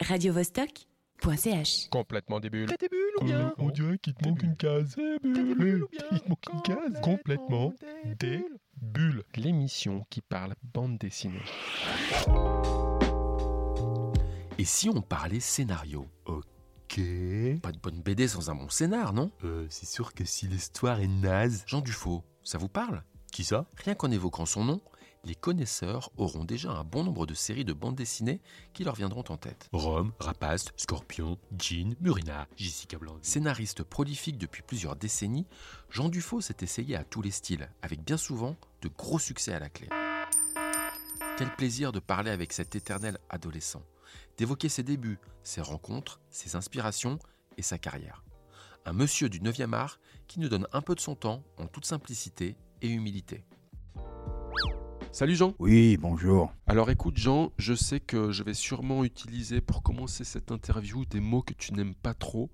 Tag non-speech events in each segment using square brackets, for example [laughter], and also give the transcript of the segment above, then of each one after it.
radiovostok.ch. Complètement des bulles. T'as des bulles ou bien On dirait qu'il te manque une case. Bulles ou bien Il te manque une case. Complètement des des bulles. L'émission qui parle bande dessinée. Et si on parlait scénario? Ok. Pas de bonne BD sans un bon scénar, non? Euh, c'est sûr que si l'histoire est naze. Jean Dufaux, ça vous parle? Qui ça? Rien qu'en évoquant son nom, les connaisseurs auront déjà un bon nombre de séries de bandes dessinées qui leur viendront en tête. Rome, Rapace, Scorpion, Jean, Murina, Jessica Blanc. Scénariste prolifique depuis plusieurs décennies, Jean Dufaux s'est essayé à tous les styles, avec bien souvent de gros succès à la clé. Quel plaisir de parler avec cet éternel adolescent, d'évoquer ses débuts, ses rencontres, ses inspirations et sa carrière. Un monsieur du 9e art qui nous donne un peu de son temps en toute simplicité et humilité. Salut Jean Oui, bonjour. Alors écoute Jean, je sais que je vais sûrement utiliser pour commencer cette interview des mots que tu n'aimes pas trop,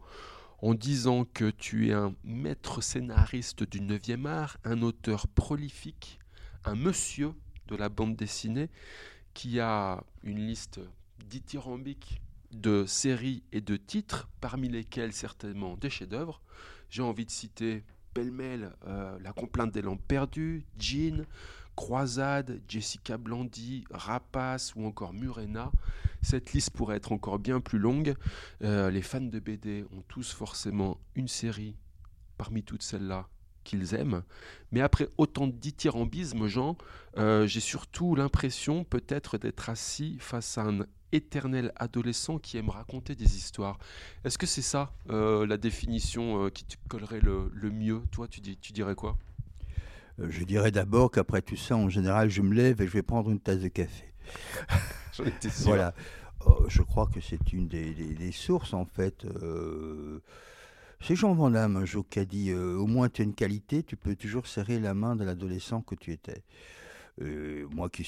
en disant que tu es un maître scénariste du 9e art, un auteur prolifique, un monsieur de la bande dessinée qui a une liste dithyrambique de séries et de titres, parmi lesquels certainement des chefs-d'œuvre. J'ai envie de citer pêle-mêle euh, La complainte des lampes perdues, Jean, Croisade, Jessica Blandy, Rapace ou encore Murena. Cette liste pourrait être encore bien plus longue. Euh, les fans de BD ont tous forcément une série parmi toutes celles-là qu'ils aiment. Mais après autant de Jean, euh, j'ai surtout l'impression peut-être d'être assis face à un éternel adolescent qui aime raconter des histoires. Est-ce que c'est ça euh, la définition qui te collerait le, le mieux? Toi, tu, dis, tu dirais quoi? Je dirais d'abord qu'après tout ça, en général, je me lève et je vais prendre une tasse de café. [laughs] J'en étais sûr. Voilà. Euh, je crois que c'est une des, des- des sources, en fait. euh, C'est Jean Van Damme un jour qui a dit euh, Au moins, tu as une qualité, tu peux toujours serrer la main de l'adolescent que tu étais. Euh, moi qui,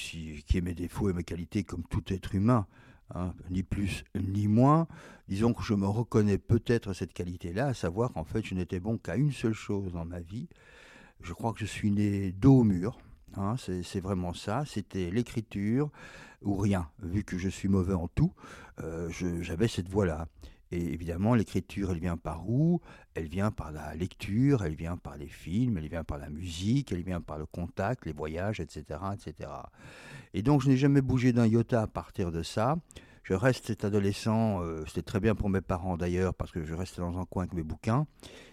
qui ai mes défauts et mes qualités comme tout être humain, hein, ni plus ni moins, disons que je me reconnais peut-être cette qualité-là, à savoir qu'en fait, je n'étais bon qu'à une seule chose dans ma vie. Je crois que je suis né dos au mur. hein, c'est vraiment ça. C'était l'écriture ou rien. Vu que je suis mauvais en tout, euh, j'avais cette voie-là. Et évidemment, l'écriture, elle vient par où? Elle vient par la lecture, elle vient par les films, elle vient par la musique, elle vient par le contact, les voyages, etc. etc. Et donc, je n'ai jamais bougé d'un iota à partir de ça. Je reste cet adolescent, euh, c'était très bien pour mes parents d'ailleurs, parce que je restais dans un coin avec mes bouquins,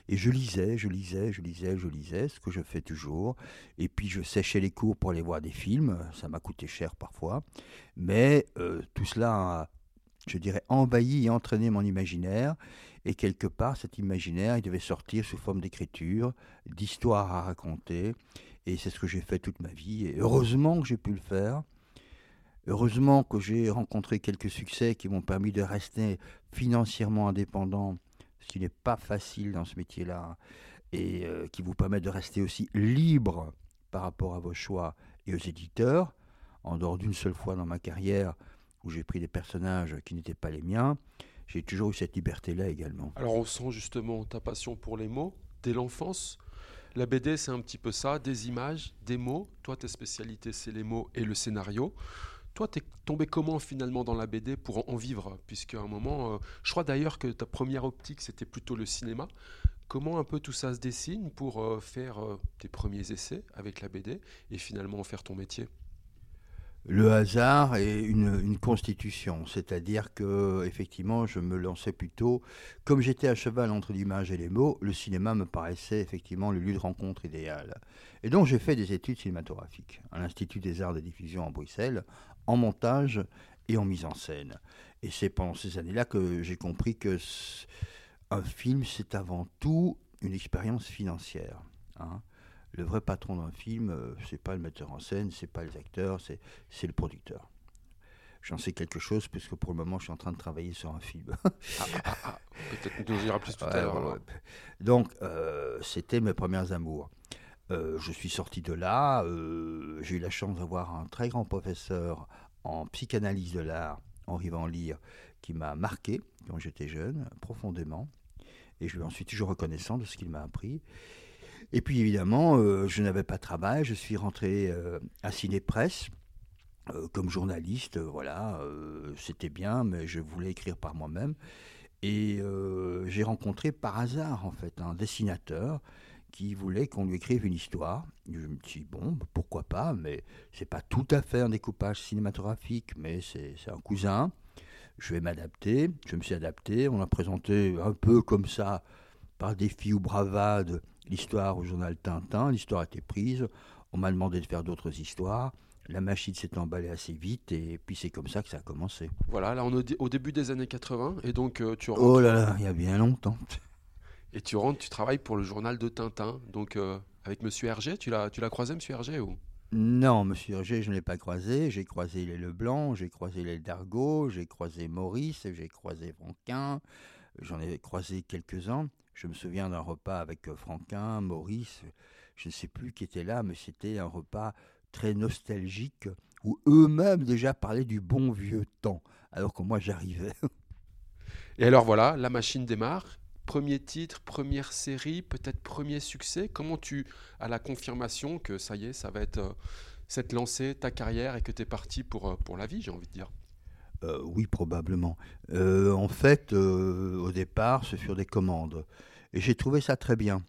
et je lisais, je lisais, je lisais, je lisais, ce que je fais toujours. Et puis je séchais les cours pour aller voir des films, ça m'a coûté cher parfois, mais euh, tout cela a, je dirais, envahi et entraîné mon imaginaire, et quelque part cet imaginaire, il devait sortir sous forme d'écriture, d'histoires à raconter, et c'est ce que j'ai fait toute ma vie, et heureusement que j'ai pu le faire. Heureusement que j'ai rencontré quelques succès qui m'ont permis de rester financièrement indépendant, ce qui n'est pas facile dans ce métier-là, et euh, qui vous permet de rester aussi libre par rapport à vos choix et aux éditeurs, en dehors d'une seule fois dans ma carrière où j'ai pris des personnages qui n'étaient pas les miens, j'ai toujours eu cette liberté-là également. Alors on sent justement ta passion pour les mots dès l'enfance. La BD, c'est un petit peu ça, des images, des mots. Toi, tes spécialités, c'est les mots et le scénario. Toi, t'es tombé comment finalement dans la BD pour en vivre? Puisqu'à un moment, euh, je crois d'ailleurs que ta première optique, c'était plutôt le cinéma. Comment un peu tout ça se dessine pour euh, faire euh, tes premiers essais avec la BD et finalement en faire ton métier? Le hasard est une, une constitution, c'est-à-dire que effectivement, je me lançais plutôt, comme j'étais à cheval entre l'image et les mots, le cinéma me paraissait effectivement le lieu de rencontre idéal. Et donc j'ai fait des études cinématographiques à l'Institut des arts de diffusion à Bruxelles, en montage et en mise en scène. Et c'est pendant ces années-là que j'ai compris que un film, c'est avant tout une expérience financière. hein. Le vrai patron d'un film, euh, c'est pas le metteur en scène, c'est pas les acteurs, c'est le producteur. J'en sais quelque chose puisque pour le moment, je suis en train de travailler sur un film. [laughs] Ah, ah, ah, Peut-être qu'on nous dira plus tout à l'heure. ouais. Donc, euh, c'était mes premières amours. Euh, je suis sorti de là. euh, J'ai eu la chance d'avoir un très grand professeur en psychanalyse de l'art, Henri Van Leer, qui m'a marqué quand j'étais jeune, profondément. Et je lui en suis toujours reconnaissant de ce qu'il m'a appris. Et puis évidemment, euh, je n'avais pas de travail. Je suis rentré à Ciné Presse Euh, comme journaliste, voilà, c'était bien, mais je voulais écrire par moi-même. Et j'ai rencontré par hasard, en fait, un dessinateur qui voulait qu'on lui écrive une histoire. Je me suis dit, bon, bah, pourquoi pas, mais c'est pas tout à fait un découpage cinématographique, mais c'est un cousin. Je vais m'adapter. Je me suis adapté. On a présenté un peu comme ça, par défi ou bravade, l'histoire au journal Tintin. L'histoire a été prise. On m'a demandé de faire d'autres histoires. La machine s'est emballée assez vite et puis c'est comme ça que ça a commencé. Voilà, là on est au dé- au début des années 80 et donc euh, tu rentres Oh là là, il y a bien longtemps. Et tu rentres, tu travailles pour le journal de Tintin. Donc euh, avec Monsieur Hergé, tu l'as tu l'as croisé Monsieur Hergé ou? Non, monsieur Hergé, je ne l'ai pas croisé. J'ai croisé les Leblanc, j'ai croisé les Dargaud, j'ai croisé Maurice, j'ai croisé Franquin. J'en ai croisé quelques-uns. Je me souviens d'un repas avec euh, Franquin, Maurice. Je ne sais plus qui était là, mais c'était un repas très nostalgique où eux-mêmes déjà parlaient du bon vieux temps, alors que moi j'arrivais. Et alors voilà, la machine démarre. Premier titre, première série, peut-être premier succès? Comment tu as la confirmation que ça y est, ça va être euh, cette lancée, ta carrière et que tu es parti pour, euh, pour la vie, j'ai envie de dire? Euh, oui, probablement. En fait, au départ, ce furent des commandes. Et j'ai trouvé ça très bien.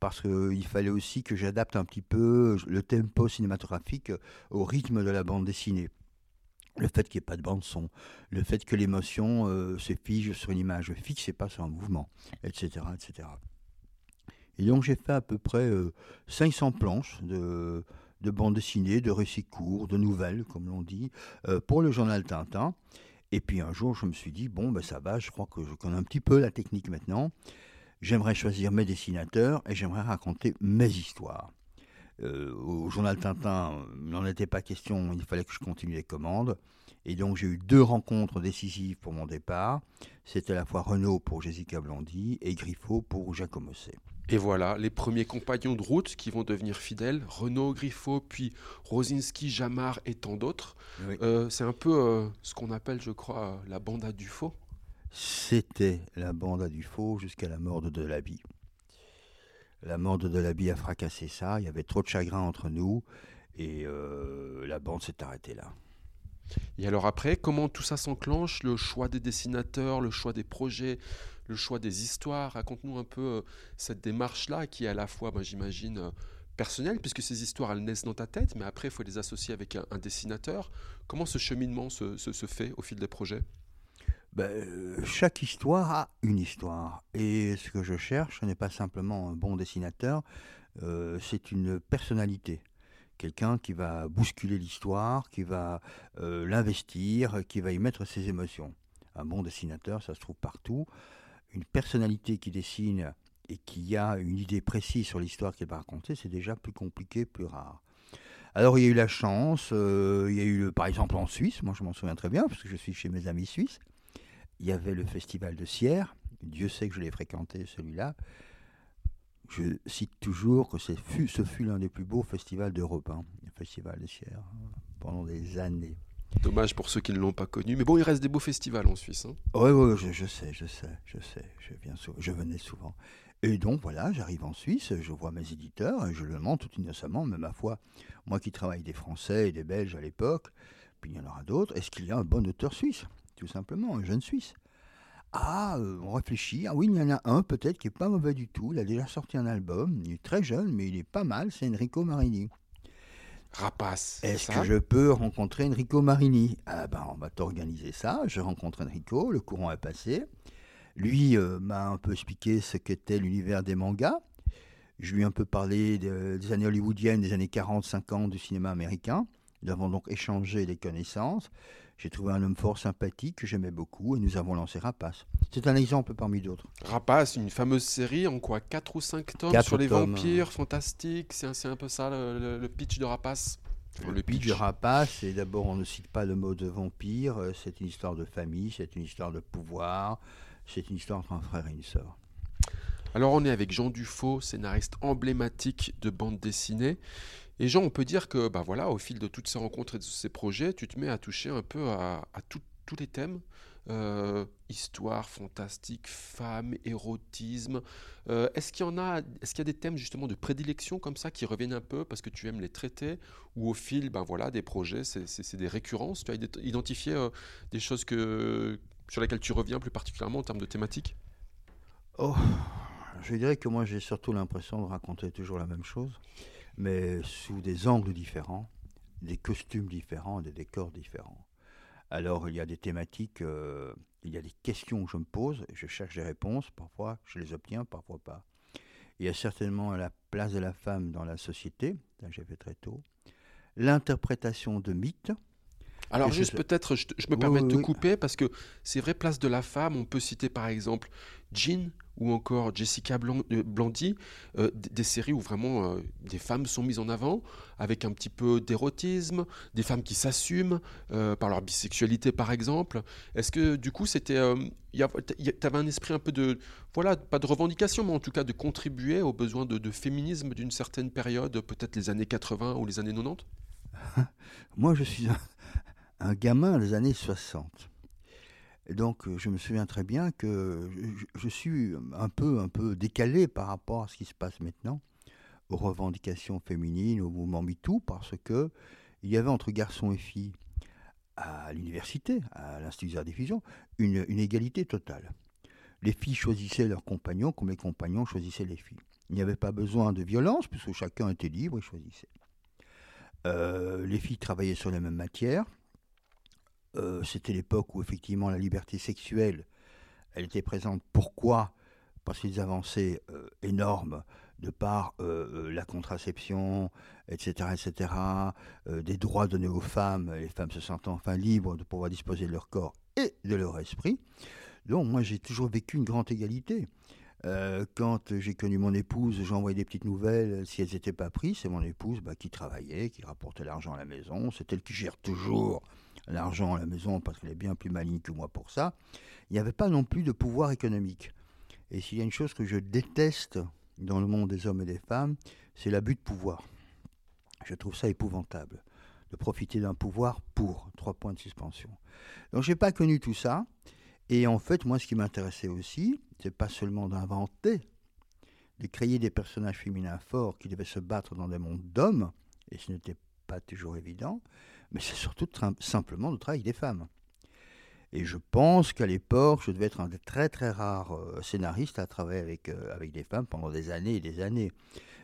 Parce qu'il fallait aussi que j'adapte un petit peu le tempo cinématographique au rythme de la bande dessinée. Le fait qu'il n'y ait pas de bande son, le fait que l'émotion euh, se fige sur une image fixe et pas sur un mouvement, etc. etc. Et donc j'ai fait à peu près euh, 500 planches de, de bande dessinée, de récits courts, de nouvelles, comme l'on dit, euh, pour le journal Tintin. Et puis un jour, je me suis dit, bon, ben ça va, je crois que je connais un petit peu la technique maintenant. J'aimerais choisir mes dessinateurs et j'aimerais raconter mes histoires. Euh, au journal Tintin, il n'en était pas question, il fallait que je continue les commandes. Et donc j'ai eu deux rencontres décisives pour mon départ. C'était à la fois Renault pour Jessica Blondy et Griffo pour Jacomosset. Et voilà, les premiers compagnons de route qui vont devenir fidèles, Renaud, Griffo, puis Rosinski, Jamar et tant d'autres. Oui. Euh, c'est un peu euh, ce qu'on appelle, je crois, la bande à Dufaux. C'était la bande à Dufaux jusqu'à la mort de Delaby. La mort de Delaby a fracassé ça, il y avait trop de chagrin entre nous et euh, la bande s'est arrêtée là. Et alors après, comment tout ça s'enclenche Le choix des dessinateurs, le choix des projets, le choix des histoires? Raconte-nous un peu euh, cette démarche-là qui est à la fois, j'imagine, euh, personnelle, puisque ces histoires, elles naissent dans ta tête, mais après, il faut les associer avec un, dessinateur. Comment ce cheminement se fait au fil des projets? Ben, euh, chaque histoire a une histoire. Et ce que je cherche, ce n'est pas simplement un bon dessinateur, euh, c'est une personnalité. Quelqu'un qui va bousculer l'histoire, qui va euh, l'investir, qui va y mettre ses émotions. Un bon dessinateur, ça se trouve partout. Une personnalité qui dessine et qui a une idée précise sur l'histoire qu'elle va raconter, c'est déjà plus compliqué, plus rare. Alors il y a eu la chance, il y a eu par exemple en Suisse, moi je m'en souviens très bien parce que je suis chez mes amis suisses, il y avait le festival de Sierre, Dieu sait que je l'ai fréquenté celui-là. Je cite toujours que fut- ce fut l'un des plus beaux festivals d'Europe, hein, le festival de Sierre, pendant des années. Dommage pour ceux qui ne l'ont pas connu. Mais bon, il reste des beaux festivals en Suisse. hein. Oui, oui, je, je sais, je sais, je sais, je, viens sou- je venais souvent. Et donc voilà, j'arrive en Suisse, je vois mes éditeurs et je leur demande tout innocemment, mais ma foi, moi qui travaille des Français et des Belges à l'époque, puis il y en aura d'autres, est-ce qu'il y a un bon auteur suisse? Tout simplement, un jeune Suisse. Ah, euh, on réfléchit, ah oui, il y en a un peut-être qui est pas mauvais du tout, il a déjà sorti un album, il est très jeune, mais il est pas mal, c'est Enrico Marini. Rapace. Est-ce que je peux rencontrer Enrico Marini? Ah ben, on va t'organiser ça. Je rencontre Enrico, le courant est passé. Lui euh, m'a un peu expliqué ce qu'était l'univers des mangas. Je lui ai un peu parlé de- des années hollywoodiennes, des années 40-50 du cinéma américain. Nous avons donc échangé des connaissances. J'ai trouvé un homme fort sympathique que j'aimais beaucoup et nous avons lancé Rapace. C'est un exemple parmi d'autres. Rapace, une fameuse série en quoi 4 ou 5 tomes Quatre sur les tomes. vampires fantastiques. C'est un, c'est un peu ça le, le- le pitch de Rapace? Le pitch de Rapace, c'est d'abord, on ne cite pas le mot de vampire, euh, c'est une histoire de famille, c'est une histoire de pouvoir, c'est une histoire entre un frère et une sœur. Alors on est avec Jean Dufaux, scénariste emblématique de bande dessinée. Et Jean, on peut dire que bah voilà, au fil de toutes ces rencontres et de ces projets, tu te mets à toucher un peu à, tous les thèmes. Euh, histoire fantastique, femme, érotisme. Euh, est-ce qu'il y en a, est-ce qu'il y a des thèmes justement de prédilection comme ça qui reviennent un peu parce que tu aimes les traiter ou au fil, ben voilà, des projets, c'est, des récurrences? Tu as ident- identifié euh, des choses que, sur lesquelles tu reviens plus particulièrement en termes de thématiques? Oh, je dirais que moi j'ai surtout l'impression de raconter toujours la même chose, mais sous des angles différents, des costumes différents, des décors différents. Alors il y a des thématiques, euh, il y a des questions que je me pose, je cherche des réponses, parfois je les obtiens, parfois pas. Il y a certainement la place de la femme dans la société, j'ai fait très tôt, l'interprétation de mythes, Alors juste peut-être, je, me Oui, permets oui, de te oui. couper parce que c'est vrai, place de la femme, on peut citer par exemple Jean ou encore Jessica euh, Blandy, euh, des séries où vraiment euh, des femmes sont mises en avant avec un petit peu d'érotisme, des femmes qui s'assument euh, par leur bisexualité par exemple. Est-ce que du coup c'était, tu avais un esprit un peu de, voilà, pas de revendication, mais en tout cas de contribuer aux besoins de, de féminisme d'une certaine période, peut-être les années 80 ou les années 90 [laughs] Moi, je suis un, un gamin des années 60. Et donc, euh, je me souviens très bien que je, je suis un peu, un peu décalé par rapport à ce qui se passe maintenant, aux revendications féminines, au mouvement MeToo, parce que il y avait entre garçons et filles à l'université, à l'Institut de diffusion, une, une égalité totale. Les filles choisissaient leurs compagnons comme les compagnons choisissaient les filles. Il n'y avait pas besoin de violence, puisque chacun était libre et choisissait. Euh, les filles travaillaient sur les mêmes matières. Euh, C'était l'époque où effectivement la liberté sexuelle, elle était présente. Pourquoi? Parce qu'ils avancées euh, énormes de par euh, euh, la contraception, etc., etc., des droits donnés aux femmes, les femmes se sentant enfin libres de pouvoir disposer de leur corps et de leur esprit. Donc moi j'ai toujours vécu une grande égalité. Quand j'ai connu mon épouse, j'envoyais des petites nouvelles. Si elles n'étaient pas prises, c'est mon épouse bah, qui travaillait, qui rapportait l'argent à la maison. C'est elle qui gère toujours l'argent à la maison parce qu'elle est bien plus maligne que moi pour ça. Il n'y avait pas non plus de pouvoir économique. Et s'il y a une chose que je déteste dans le monde des hommes et des femmes, c'est l'abus de pouvoir. Je trouve ça épouvantable de profiter d'un pouvoir pour trois points de suspension. Donc j'ai pas connu tout ça. Et en fait, moi, ce qui m'intéressait aussi, c'est pas seulement d'inventer, de créer des personnages féminins forts qui devaient se battre dans des mondes d'hommes, et ce n'était pas toujours évident, mais c'est surtout simplement le travail des femmes. Et je pense qu'à l'époque, je devais être un des très très rares euh, scénaristes à travailler avec, euh, avec des femmes pendant des années et des années.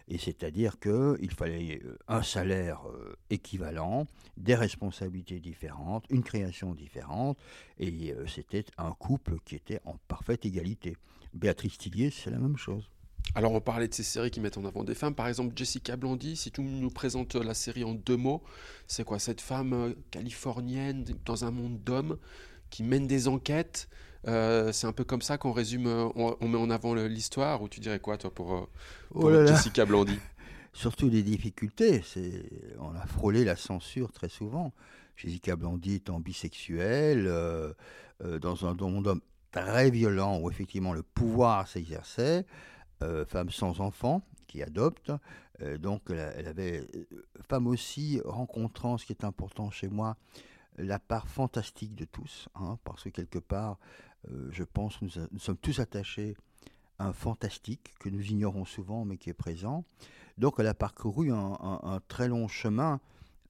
Et c'est-à-dire qu'il fallait euh, un salaire équivalent, des responsabilités différentes, une création différente, et c'était un couple qui était en parfaite égalité. Béatrice Tillier, c'est la même chose. Alors, on parlait de ces séries qui mettent en avant des femmes. Par exemple, Jessica Blandy, si tu nous présentes la série en deux mots, c'est quoi Cette femme euh, californienne dans un monde d'hommes qui mène des enquêtes. euh, c'est un peu comme ça qu'on résume, euh, on, on met en avant l'histoire. Ou tu dirais quoi, toi, pour, pour Oh là là Jessica Blandy [laughs] Surtout des difficultés. On a frôlé la censure très souvent. Jessica Blandy étant bisexuelle, euh, euh, dans un monde d'hommes très violent où effectivement le pouvoir s'exerçait, femme sans enfant qui adopte. euh, donc elle, avait, euh, femme aussi rencontrant, ce qui est important chez moi, la part fantastique de tous, hein, parce que quelque part, euh, je pense nous, sommes tous attachés à un fantastique que nous ignorons souvent mais qui est présent. Donc elle a parcouru un, très long chemin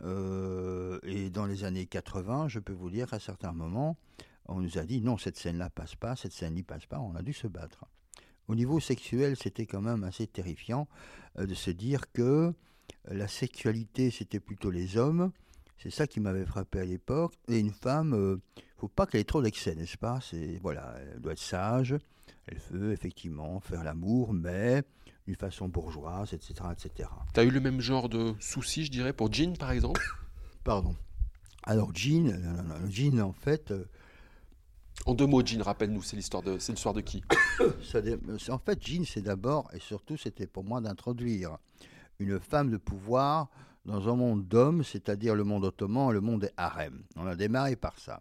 euh, et dans les années 80, je peux vous dire qu'à certains moments, on nous a dit non, cette scène-là passe pas, cette scène n'y passe pas, on a dû se battre. Au niveau sexuel, c'était quand même assez terrifiant euh, de se dire que la sexualité, c'était plutôt les hommes. C'est ça qui m'avait frappé à l'époque. Et une femme, euh, faut pas qu'elle ait trop d'excès, n'est-ce pas? C'est voilà, elle doit être sage. Elle veut effectivement faire l'amour, mais d'une façon bourgeoise, etc., etc. Tu as eu le même genre de soucis, je dirais, pour Jean, par exemple? Pardon. Alors Jean, non, non, non, Jean en fait, euh, En deux mots, Jean, rappelle-nous, c'est l'histoire de, c'est l'histoire de qui [coughs] ça c'est- en fait Jean, c'est d'abord et surtout, c'était pour moi d'introduire une femme de pouvoir dans un monde d'hommes, c'est-à-dire le monde ottoman, le monde des harems. On a démarré par ça.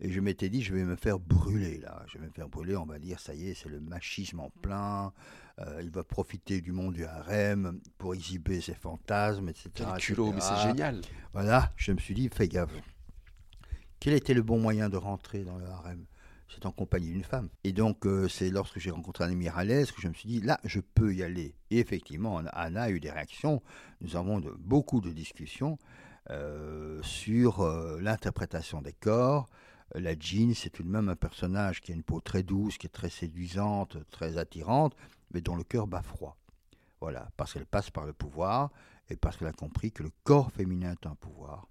Et je m'étais dit, je vais me faire brûler là. Je vais me faire brûler, on va dire, ça y est, c'est le machisme en plein. Euh, il va profiter du monde du harem pour exhiber ses fantasmes, etc. Quel culot, mais c'est génial. Voilà, je me suis dit, fais gaffe. Quel était le bon moyen de rentrer dans le harem? C'est en compagnie d'une femme. Et donc, euh, c'est lorsque j'ai rencontré Anna Miralles que je me suis dit, là, je peux y aller. Et effectivement, Anna a eu des réactions. Nous avons beaucoup de discussions euh, sur euh, l'interprétation des corps. La Jean, c'est tout de même un personnage qui a une peau très douce, qui est très séduisante, très attirante, mais dont le cœur bat froid. Voilà, parce qu'elle passe par le pouvoir et parce qu'elle a compris que le corps féminin est un pouvoir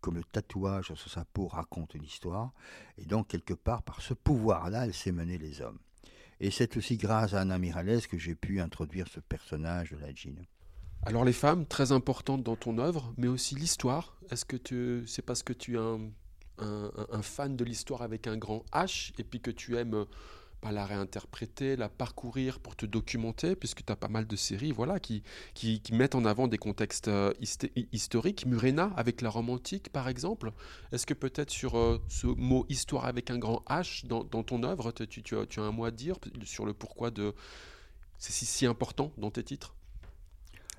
comme le tatouage sur sa peau raconte une histoire, et donc quelque part par ce pouvoir-là, elle sait mener les hommes. Et c'est aussi grâce à Anna Miralles que j'ai pu introduire ce personnage de la Jean. Alors les femmes, très importantes dans ton œuvre, mais aussi l'histoire. Est-ce que tu, c'est parce que tu es un, un fan de l'histoire avec un grand H, et puis que tu aimes pas la réinterpréter, la parcourir pour te documenter, puisque tu as pas mal de séries voilà, qui, qui, mettent en avant des contextes euh, historiques. Murena avec la romantique, par exemple. Est-ce que peut-être sur euh, ce mot histoire avec un grand H dans, ton œuvre, tu, tu, as, un mot à dire sur le pourquoi de c'est si, si important dans tes titres?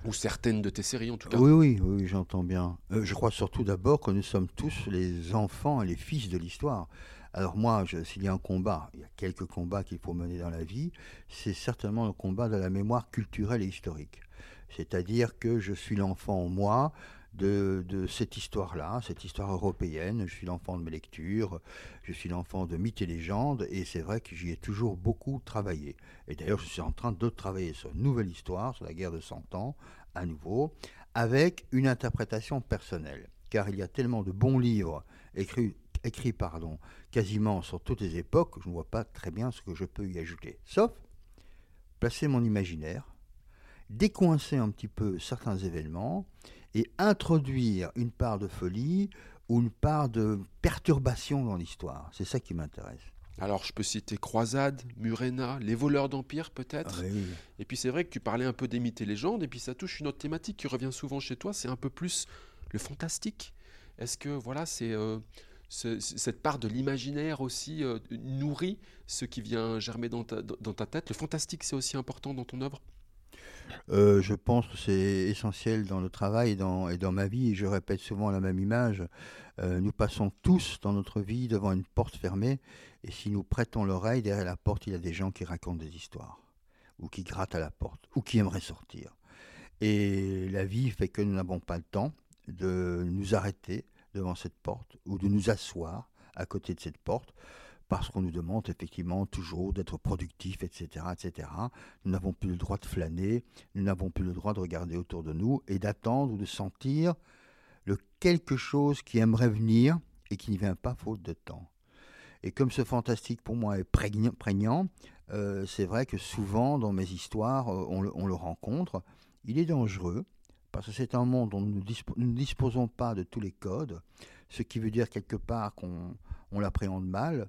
Ou certaines de tes séries en tout cas. Oui, oui, oui, j'entends bien. Euh, je crois surtout d'abord que nous sommes tous les enfants et les fils de l'histoire. Alors moi, s'il y a un combat, il y a quelques combats qu'il faut mener dans la vie, c'est certainement le combat de la mémoire culturelle et historique. C'est-à-dire que je suis l'enfant en moi de, cette histoire-là, cette histoire européenne. Je suis l'enfant de mes lectures, je suis l'enfant de mythes et légendes, et c'est vrai que j'y ai toujours beaucoup travaillé. Et d'ailleurs, je suis en train de travailler sur une nouvelle histoire, sur la guerre de Cent Ans, à nouveau, avec une interprétation personnelle. Car il y a tellement de bons livres écrits écrit pardon, quasiment sur toutes les époques, je ne vois pas très bien ce que je peux y ajouter. Sauf placer mon imaginaire, décoincer un petit peu certains événements et introduire une part de folie ou une part de perturbation dans l'histoire. C'est ça qui m'intéresse. Alors, je peux citer Croisade, Murena, Les voleurs d'Empire, peut-être. Ah et puis, c'est vrai que tu parlais un peu des mythes et légendes, et puis ça touche une autre thématique qui revient souvent chez toi, c'est un peu plus le fantastique. Est-ce que, voilà, c'est. Euh, cette part de l'imaginaire aussi euh, nourrit ce qui vient germer dans ta, tête. Le fantastique, c'est aussi important dans ton œuvre? Euh, je pense que c'est essentiel dans le travail et dans, ma vie. Je répète souvent la même image. Euh, nous passons tous dans notre vie devant une porte fermée. Et si nous prêtons l'oreille, derrière la porte, il y a des gens qui racontent des histoires. Ou qui grattent à la porte. Ou qui aimeraient sortir. Et la vie fait que nous n'avons pas le temps de nous arrêter, devant cette porte ou de nous asseoir à côté de cette porte parce qu'on nous demande effectivement toujours d'être productif, etc., etc. Nous n'avons plus le droit de flâner, nous n'avons plus le droit de regarder autour de nous et d'attendre ou de sentir le quelque chose qui aimerait venir et qui n'y vient pas faute de temps. Et comme ce fantastique pour moi est prégnant, euh, c'est vrai que souvent dans mes histoires, euh, on on le rencontre. Il est dangereux, parce que c'est un monde où nous, ne disposons pas de tous les codes, ce qui veut dire quelque part qu'on l'appréhende mal.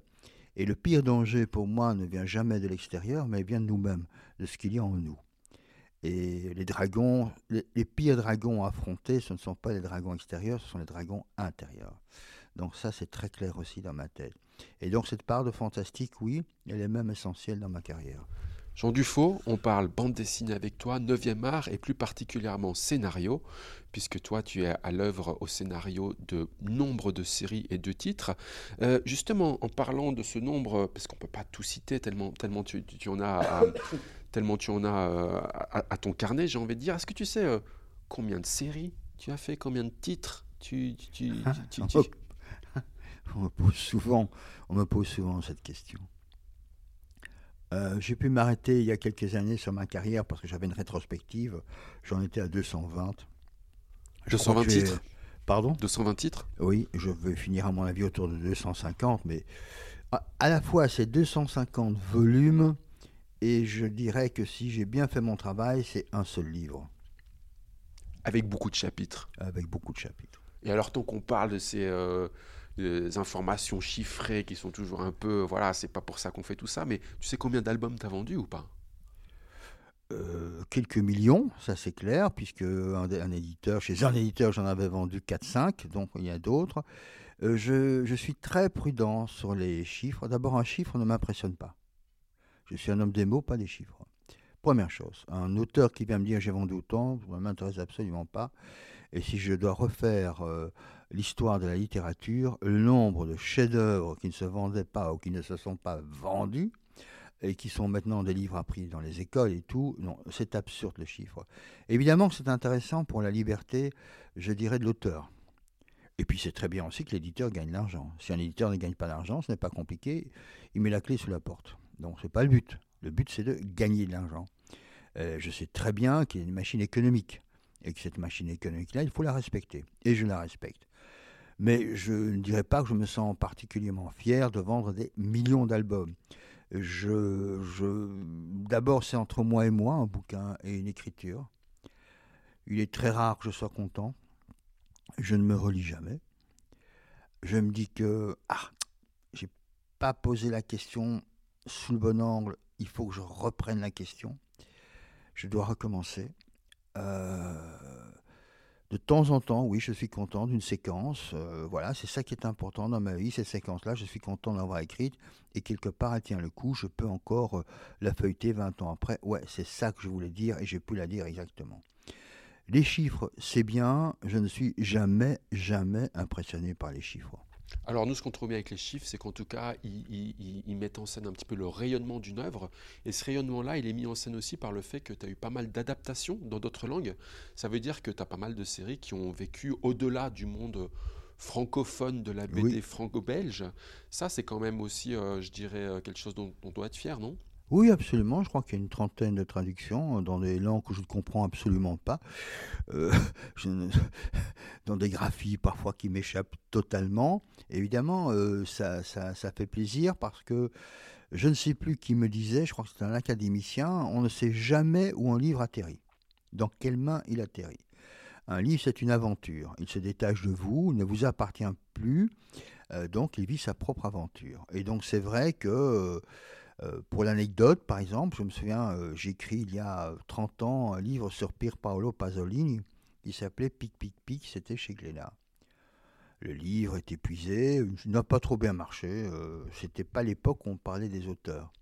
Et le pire danger pour moi ne vient jamais de l'extérieur, mais vient de nous-mêmes, de ce qu'il y a en nous. Et les dragons, les, pires dragons à affronter, ce ne sont pas les dragons extérieurs, ce sont les dragons intérieurs. Donc ça, c'est très clair aussi dans ma tête. Et donc cette part de fantastique, oui, elle est même essentielle dans ma carrière. Jean Dufaux, on parle bande dessinée avec toi, 9e art et plus particulièrement scénario, puisque toi tu es à l'œuvre au scénario de nombre de séries et de titres. Euh, justement, en parlant de ce nombre, parce qu'on ne peut pas tout citer tellement, tu, en as, as euh, à, ton carnet, j'ai envie de dire, est-ce que tu sais euh, combien de séries tu as fait, combien de titres tu, [laughs] pose souvent, on me pose souvent cette question. Euh, j'ai pu m'arrêter il y a quelques années sur ma carrière parce que j'avais une rétrospective. J'en étais à 220. 220 titres Pardon? 220 titres? Oui, je vais finir à mon avis autour de 250, mais à, la fois c'est 250 volumes et je dirais que si j'ai bien fait mon travail, c'est un seul livre. Avec beaucoup de chapitres. Avec beaucoup de chapitres. Et alors, tant qu'on parle de ces, euh, des informations chiffrées qui sont toujours un peu, voilà, c'est pas pour ça qu'on fait tout ça, mais tu sais combien d'albums t'as vendu ou pas? Euh, quelques millions, ça c'est clair, puisque un, éditeur, chez un éditeur j'en avais vendu 4-5, donc il y a d'autres. Euh, je, je, suis très prudent sur les chiffres. D'abord, un chiffre ne m'impressionne pas. Je suis un homme des mots, pas des chiffres. Première chose, un auteur qui vient me dire j'ai vendu autant, ça ne m'intéresse absolument pas. Et si je dois refaire euh, l'histoire de la littérature, le nombre de chefs-d'œuvre qui ne se vendaient pas ou qui ne se sont pas vendus, et qui sont maintenant des livres appris dans les écoles et tout, non, c'est absurde le chiffre. Évidemment que c'est intéressant pour la liberté, je dirais, de l'auteur. Et puis c'est très bien aussi que l'éditeur gagne l'argent. Si un éditeur ne gagne pas d'argent, ce n'est pas compliqué, il met la clé sous la porte. Donc c'est pas le but. Le but c'est de gagner de l'argent. Euh, je sais très bien qu'il y a une machine économique et que cette machine économique-là, il faut la respecter. Et je la respecte. Mais je ne dirais pas que je me sens particulièrement fier de vendre des millions d'albums. Je, je, D'abord, c'est entre moi et moi, un bouquin et une écriture. Il est très rare que je sois content. Je ne me relis jamais. Je me dis que, ah, j'ai pas posé la question sous le bon angle, il faut que je reprenne la question. Je dois recommencer. Euh, de temps en temps, oui, je suis content d'une séquence. Euh, voilà, c'est ça qui est important dans ma vie, cette séquence-là. Je suis content d'avoir écrite et quelque part, elle tient le coup. Je peux encore euh, la feuilleter 20 ans après. Ouais, c'est ça que je voulais dire et j'ai pu la dire exactement. Les chiffres, c'est bien. Je ne suis jamais, jamais impressionné par les chiffres. Alors nous, ce qu'on trouve bien avec les chiffres, c'est qu'en tout cas, ils, mettent en scène un petit peu le rayonnement d'une œuvre. Et ce rayonnement-là, il est mis en scène aussi par le fait que tu as eu pas mal d'adaptations dans d'autres langues. Ça veut dire que tu as pas mal de séries qui ont vécu au-delà du monde francophone de la BD franco-belge. Ça, c'est quand même aussi, euh, je dirais, euh, quelque chose dont on doit être fier, non? Oui, absolument. Je crois qu'il y a une trentaine de traductions dans des langues que je ne comprends absolument pas, euh, [laughs] [laughs] dans des graphies parfois qui m'échappent totalement. Évidemment, euh, ça, ça, ça, fait plaisir parce que je ne sais plus qui me disait, je crois que c'est un académicien, on ne sait jamais où un livre atterrit, dans quelle main il atterrit. Un livre, c'est une aventure. Il se détache de vous, il ne vous appartient plus, euh, donc il vit sa propre aventure. Et donc c'est vrai que euh, pour l'anecdote, par exemple, je me souviens, euh, j'ai écrit il y a 30 ans un livre sur Pier Paolo Pasolini qui s'appelait Pic Pic Pic, c'était chez Glénat. Le livre est épuisé, n'a pas trop bien marché. Euh, c'était pas l'époque où on parlait des auteurs.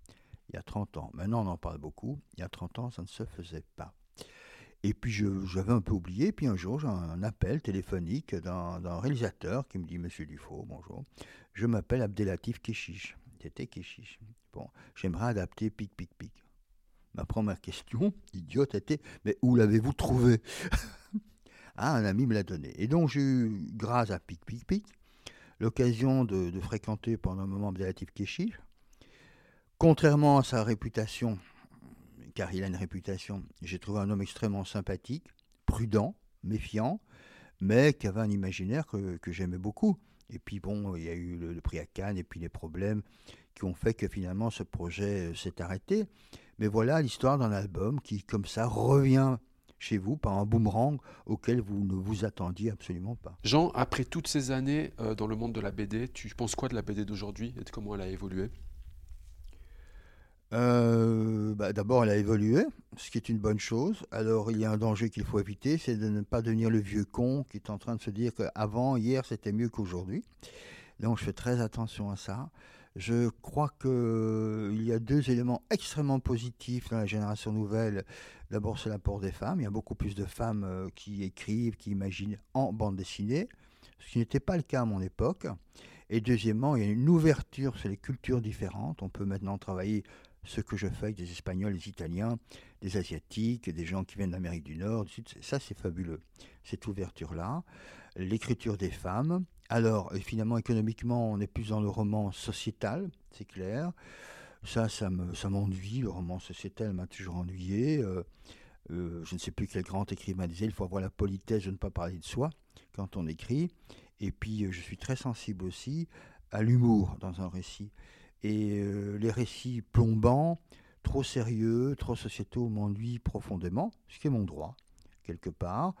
Il y a 30 ans. Maintenant, on en parle beaucoup. Il y a 30 ans, ça ne se faisait pas. Et puis, j'avais un peu oublié. Puis un jour, j'ai un appel téléphonique d'un réalisateur qui me dit Monsieur Dufault, bonjour. Je m'appelle Abdelatif Keshish. C'était Keshish. Bon, j'aimerais adapter Pic Pic Pic. Ma première question, idiote, était Mais où l'avez-vous trouvé Ah, un ami me l'a donné. Et donc, j'ai eu, grâce à Pic Pic Pic, l'occasion de, fréquenter pendant un moment Abdelatif Keshish. Contrairement à sa réputation, car il a une réputation, j'ai trouvé un homme extrêmement sympathique, prudent, méfiant, mais qui avait un imaginaire que, j'aimais beaucoup. Et puis bon, il y a eu le, prix à Cannes et puis les problèmes qui ont fait que finalement ce projet euh, s'est arrêté. Mais voilà l'histoire d'un album qui, comme ça, revient chez vous par un boomerang auquel vous ne vous attendiez absolument pas. Jean, après toutes ces années euh, dans le monde de la BD, tu penses quoi de la BD d'aujourd'hui et de comment elle a évolué? Euh, bah, D'abord, elle a évolué, ce qui est une bonne chose. Alors, il y a un danger qu'il faut éviter, c'est de ne pas devenir le vieux con qui est en train de se dire qu'avant, hier, c'était mieux qu'aujourd'hui. Donc, je fais très attention à ça. Je crois qu'il euh, y a deux éléments extrêmement positifs dans la génération nouvelle. D'abord, c'est l'apport des femmes. Il y a beaucoup plus de femmes euh, qui écrivent, qui imaginent en bande dessinée, ce qui n'était pas le cas à mon époque. Et deuxièmement, il y a une ouverture sur les cultures différentes. On peut maintenant travailler ce que je fais avec des Espagnols, des Italiens, des Asiatiques, des gens qui viennent d'Amérique du Nord, du Sud. Ça, c'est fabuleux, cette ouverture-là. L'écriture des femmes, alors, finalement, économiquement, on est plus dans le roman sociétal, c'est clair. Ça, ça m'ennuie. le roman sociétal m'a toujours ennuyé. Euh, euh, je ne sais plus quel grand écrivain disait il faut avoir la politesse de ne pas parler de soi quand on écrit. Et puis, euh, je suis très sensible aussi à l'humour dans un récit. Et les récits plombants, trop sérieux, trop sociétaux m'ennuient profondément, ce qui est mon droit quelque part.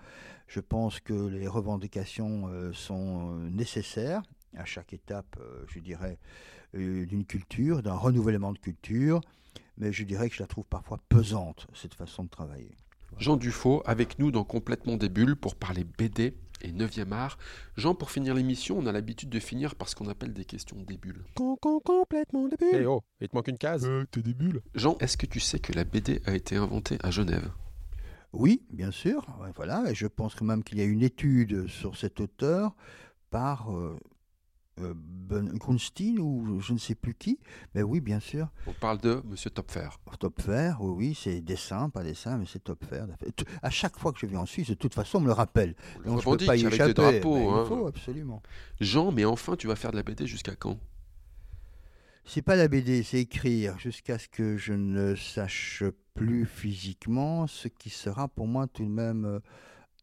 Je pense que les revendications euh, sont euh, nécessaires à chaque étape, euh, je dirais, d'une culture, d'un renouvellement de culture, mais je dirais que je la trouve parfois pesante, cette façon de travailler. Jean Dufaux, avec nous dans Complètement des Bulles pour parler BD et 9e art. Jean, pour finir l'émission, on a l'habitude de finir par ce qu'on appelle des questions des bulles. complètement des bulles. Eh oh, il te manque une case. t'es des bulles. Jean, est-ce que tu sais que la BD a été inventée à Genève? Oui, bien sûr. Voilà. Et je pense quand même qu'il y a une étude sur cet auteur par euh, euh, Ben Grunstein ou je ne sais plus qui. Mais oui, bien sûr. On parle de Monsieur Topfer. Topfer, oui, oui, c'est dessin, pas dessin, mais c'est Topfer. À chaque fois que je viens en Suisse, de toute façon, on me le rappelle. On le Donc je peux pas y avec échapper. des drapeaux. Ben, hein. Il faut, absolument. Jean, mais enfin, tu vas faire de la BD jusqu'à quand? C'est pas la BD, c'est écrire jusqu'à ce que je ne sache plus physiquement, ce qui sera pour moi tout de même euh,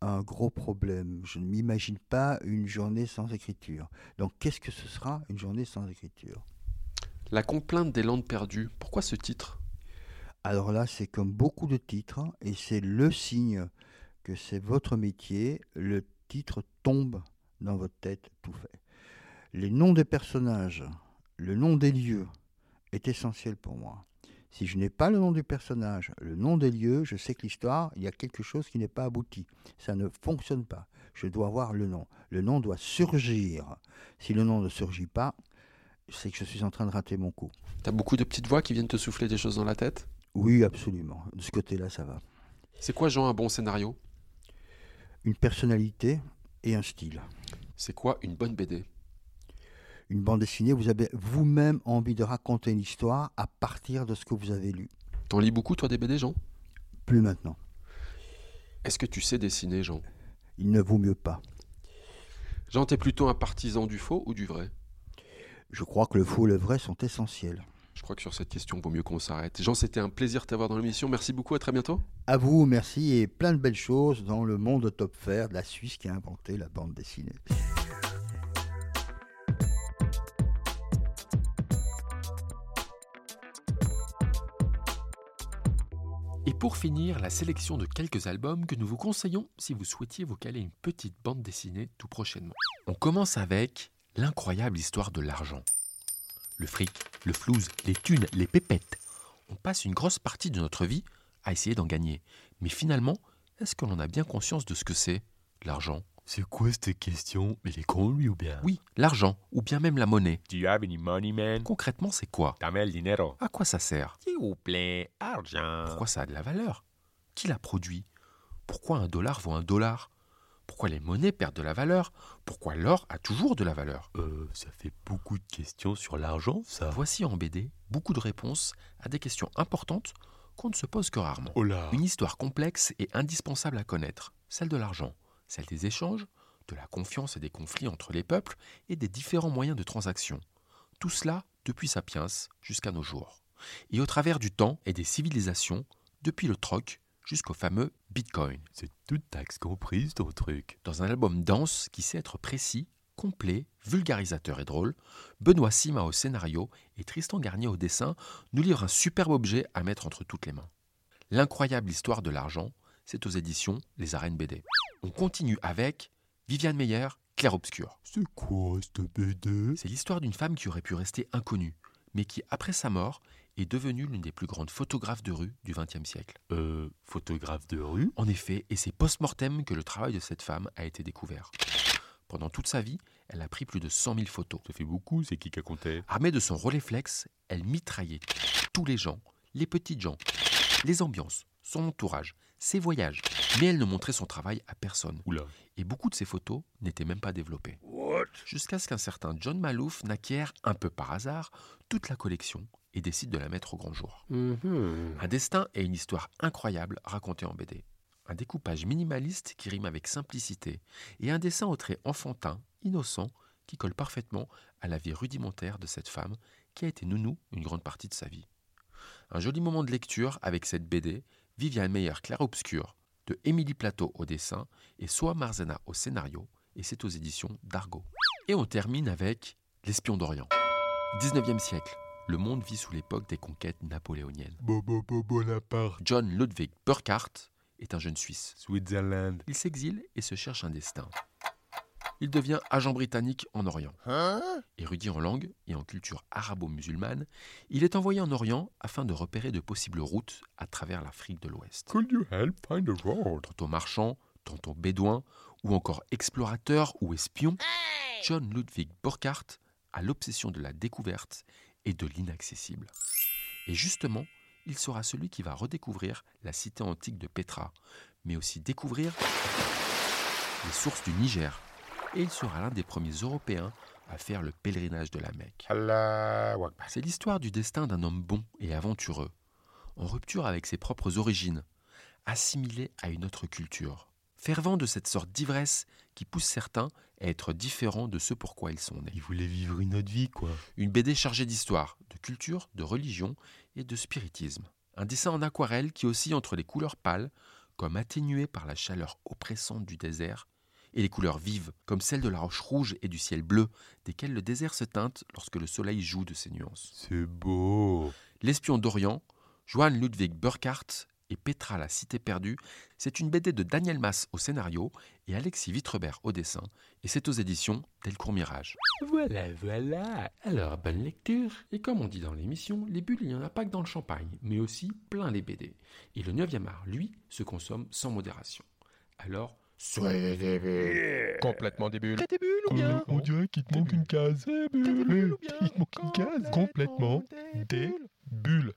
un gros problème. Je ne m'imagine pas une journée sans écriture. Donc qu'est-ce que ce sera une journée sans écriture? La complainte des Landes perdues. Pourquoi ce titre? Alors là, c'est comme beaucoup de titres, et c'est le signe que c'est votre métier. Le titre tombe dans votre tête tout fait. Les noms des personnages, le nom des lieux est essentiel pour moi. Si je n'ai pas le nom du personnage, le nom des lieux, je sais que l'histoire, il y a quelque chose qui n'est pas abouti. Ça ne fonctionne pas. Je dois avoir le nom. Le nom doit surgir. Si le nom ne surgit pas, c'est que je suis en train de rater mon coup. T'as beaucoup de petites voix qui viennent te souffler des choses dans la tête? Oui, absolument. De ce côté-là, ça va. C'est quoi, Jean, un bon scénario? Une personnalité et un style. C'est quoi une bonne BD Une bande dessinée, vous avez vous-même envie de raconter une histoire à partir de ce que vous avez lu. T'en lis beaucoup, toi, des BD, Jean? Plus maintenant. Est-ce que tu sais dessiner, Jean? Il ne vaut mieux pas. Jean, t'es plutôt un partisan du faux ou du vrai? Je crois que le faux et le vrai sont essentiels. Je crois que sur cette question, il vaut mieux qu'on s'arrête. Jean, c'était un plaisir de t'avoir dans l'émission. Merci beaucoup, à très bientôt. À vous, merci et plein de belles choses dans le monde de Top Fair de la Suisse qui a inventé la bande dessinée. Et pour finir, la sélection de quelques albums que nous vous conseillons si vous souhaitiez vous caler une petite bande dessinée tout prochainement. On commence avec l'incroyable histoire de l'argent. Le fric, le flouze, les thunes, les pépettes. On passe une grosse partie de notre vie à essayer d'en gagner. Mais finalement, est-ce que l'on a bien conscience de ce que c'est, l'argent? C'est quoi cette question? Mais les con lui ou bien? Oui, l'argent, ou bien même la monnaie. Do you have any money, man? Concrètement, c'est quoi? Dame el dinero. À quoi ça sert? S'il vous plaît, argent. Pourquoi ça a de la valeur? Qui l'a produit? Pourquoi un dollar vaut un dollar? Pourquoi les monnaies perdent de la valeur? Pourquoi l'or a toujours de la valeur? Euh, ça fait beaucoup de questions sur l'argent, ça. Voici en BD beaucoup de réponses à des questions importantes qu'on ne se pose que rarement. Oh là. Une histoire complexe et indispensable à connaître, celle de l'argent, celle des échanges, de la confiance et des conflits entre les peuples et des différents moyens de transaction. Tout cela depuis Sapiens jusqu'à nos jours. Et au travers du temps et des civilisations, depuis le troc jusqu'au fameux Bitcoin. C'est toute taxe comprise, ton truc. Dans un album dense qui sait être précis, complet, vulgarisateur et drôle, Benoît Sima au scénario et Tristan Garnier au dessin nous livrent un superbe objet à mettre entre toutes les mains. L'incroyable histoire de l'argent, c'est aux éditions Les Arènes BD. On continue avec Viviane Meyer, Clair Obscur. C'est quoi cette BD C'est l'histoire d'une femme qui aurait pu rester inconnue, mais qui, après sa mort, est devenue l'une des plus grandes photographes de rue du XXe siècle. Euh, photographe de rue? En effet, et c'est post-mortem que le travail de cette femme a été découvert. Pendant toute sa vie, elle a pris plus de 100 000 photos. Ça fait beaucoup, c'est qui qui a compté? Armée de son Rolleiflex, elle mitraillait tous les gens, les petites gens, les ambiances, son entourage, ses voyages. Mais elle ne montrait son travail à personne. Oula. Et beaucoup de ses photos n'étaient même pas développées. Jusqu'à ce qu'un certain John Malouf n'acquiert, un peu par hasard, toute la collection et décide de la mettre au grand jour. Un destin et une histoire incroyable racontée en BD. Un découpage minimaliste qui rime avec simplicité et un dessin au trait enfantin, innocent, qui colle parfaitement à la vie rudimentaire de cette femme qui a été nounou une grande partie de sa vie. Un joli moment de lecture avec cette BD, Viviane Meyer Clair-Obscur, de Émilie Plateau au dessin et Soa Marzena au scénario, et c'est aux éditions d'Argo. Et on termine avec L'espion d'Orient. 19e siècle, le monde vit sous l'époque des conquêtes napoléoniennes. Bobo Bonaparte. John Ludwig Burckhardt est un jeune Suisse. Switzerland. Il s'exile et se cherche un destin. Il devient agent britannique en Orient. Érudit en langue et en culture arabo-musulmane, il est envoyé en Orient afin de repérer de possibles routes à travers l'Afrique de l'Ouest. Could you help find a road? Tantôt marchand, tantôt bédouin, ou encore explorateur ou espion, John Ludwig Burckhardt a l'obsession de la découverte et de l'inaccessible. Et justement, il sera celui qui va redécouvrir la cité antique de Petra, mais aussi découvrir les sources du Niger. Et il sera l'un des premiers Européens à faire le pèlerinage de la Mecque. C'est l'histoire du destin d'un homme bon et aventureux, en rupture avec ses propres origines, assimilé à une autre culture, fervent de cette sorte d'ivresse qui pousse certains à être différents de ce pourquoi ils sont nés. Il voulait vivre une autre vie, quoi. Une BD chargée d'histoire, de culture, de religion et de spiritisme. Un dessin en aquarelle qui oscille entre les couleurs pâles, comme atténuées par la chaleur oppressante du désert, et les couleurs vives, comme celles de la roche rouge et du ciel bleu, desquelles le désert se teinte lorsque le soleil joue de ses nuances. C'est beau. L'espion d'Orient, Johann Ludwig Burckhardt et Petra la cité perdue, c'est une BD de Daniel Mass au scénario et Alexis Vitrebert au dessin, et c'est aux éditions Delcourt Mirage. Voilà, voilà. Alors, bonne lecture. Et comme on dit dans l'émission, les bulles, il n'y en a pas que dans le champagne, mais aussi plein les BD. Et le 9e art, lui, se consomme sans modération. Alors, soyez des bulles. Complètement des bulles. T'as des bulles ou bien On dirait qu'il te manque une case. Des bulles ou bien Il te manque une case. Complètement des bulles.